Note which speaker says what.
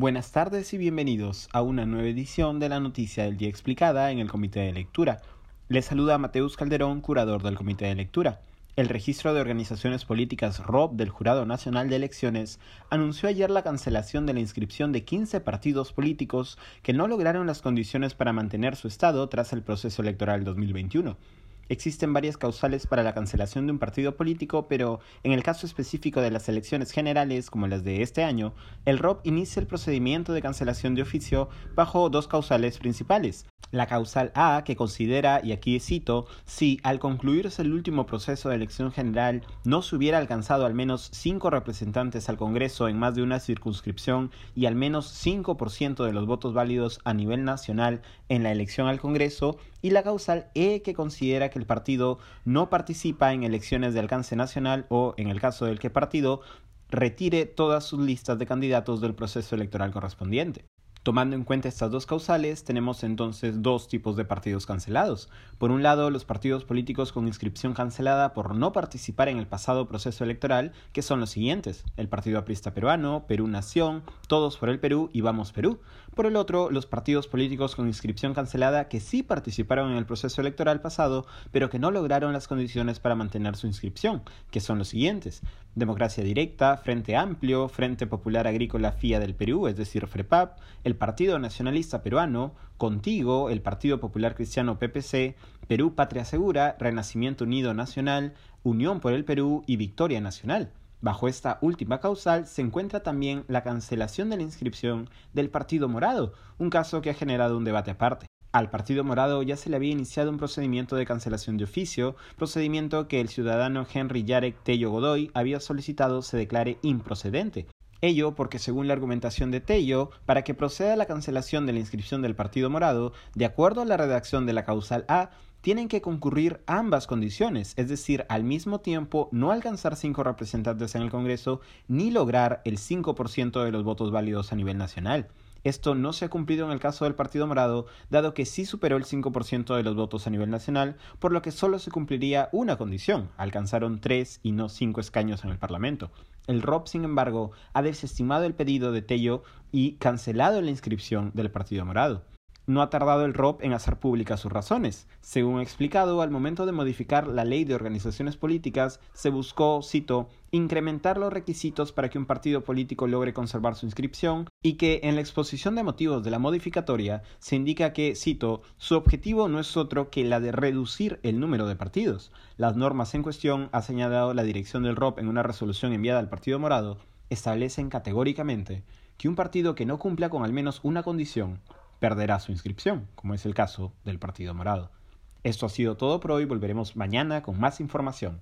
Speaker 1: Buenas tardes y bienvenidos a una nueva edición de la Noticia del Día Explicada en el Comité de Lectura. Les saluda Mateus Calderón, curador del Comité de Lectura. El registro de organizaciones políticas ROB del Jurado Nacional de Elecciones anunció ayer la cancelación de la inscripción de 15 partidos políticos que no lograron las condiciones para mantener su estado tras el proceso electoral 2021. Existen varias causales para la cancelación de un partido político, pero en el caso específico de las elecciones generales, como las de este año, el ROB inicia el procedimiento de cancelación de oficio bajo dos causales principales. La causal A, que considera, y aquí cito, si al concluirse el último proceso de elección general no se hubiera alcanzado al menos cinco representantes al Congreso en más de una circunscripción y al menos 5% de los votos válidos a nivel nacional en la elección al Congreso, y la causal E, que considera que el partido no participa en elecciones de alcance nacional o, en el caso del que partido, retire todas sus listas de candidatos del proceso electoral correspondiente. Tomando en cuenta estas dos causales, tenemos entonces dos tipos de partidos cancelados. Por un lado, los partidos políticos con inscripción cancelada por no participar en el pasado proceso electoral, que son los siguientes: el Partido Aprista Peruano, Perú Nación, Todos por el Perú y Vamos Perú. Por el otro, los partidos políticos con inscripción cancelada que sí participaron en el proceso electoral pasado, pero que no lograron las condiciones para mantener su inscripción, que son los siguientes: Democracia Directa, Frente Amplio, Frente Popular Agrícola FIA del Perú, es decir, FREPAP, el Partido Nacionalista Peruano, Contigo, el Partido Popular Cristiano PPC, Perú Patria Segura, Renacimiento Unido Nacional, Unión por el Perú y Victoria Nacional. Bajo esta última causal se encuentra también la cancelación de la inscripción del Partido Morado, un caso que ha generado un debate aparte. Al Partido Morado ya se le había iniciado un procedimiento de cancelación de oficio, procedimiento que el ciudadano Henry Yarek Tello Godoy había solicitado se declare improcedente, Ello porque según la argumentación de Tello, para que proceda la cancelación de la inscripción del Partido Morado, de acuerdo a la redacción de la causal A, tienen que concurrir ambas condiciones, es decir, al mismo tiempo no alcanzar cinco representantes en el Congreso ni lograr el 5% de los votos válidos a nivel nacional. Esto no se ha cumplido en el caso del Partido Morado, dado que sí superó el 5% de los votos a nivel nacional, por lo que solo se cumpliría una condición, alcanzaron tres y no cinco escaños en el Parlamento. El ROP, sin embargo, ha desestimado el pedido de Tello y cancelado la inscripción del Partido Morado. No ha tardado el ROP en hacer públicas sus razones. Según explicado, al momento de modificar la ley de organizaciones políticas, se buscó, cito, incrementar los requisitos para que un partido político logre conservar su inscripción y que en la exposición de motivos de la modificatoria se indica que, cito, su objetivo no es otro que la de reducir el número de partidos. Las normas en cuestión, ha señalado la dirección del ROP en una resolución enviada al Partido Morado, establecen categóricamente que un partido que no cumpla con al menos una condición perderá su inscripción, como es el caso del Partido Morado. Esto ha sido todo por hoy, volveremos mañana con más información.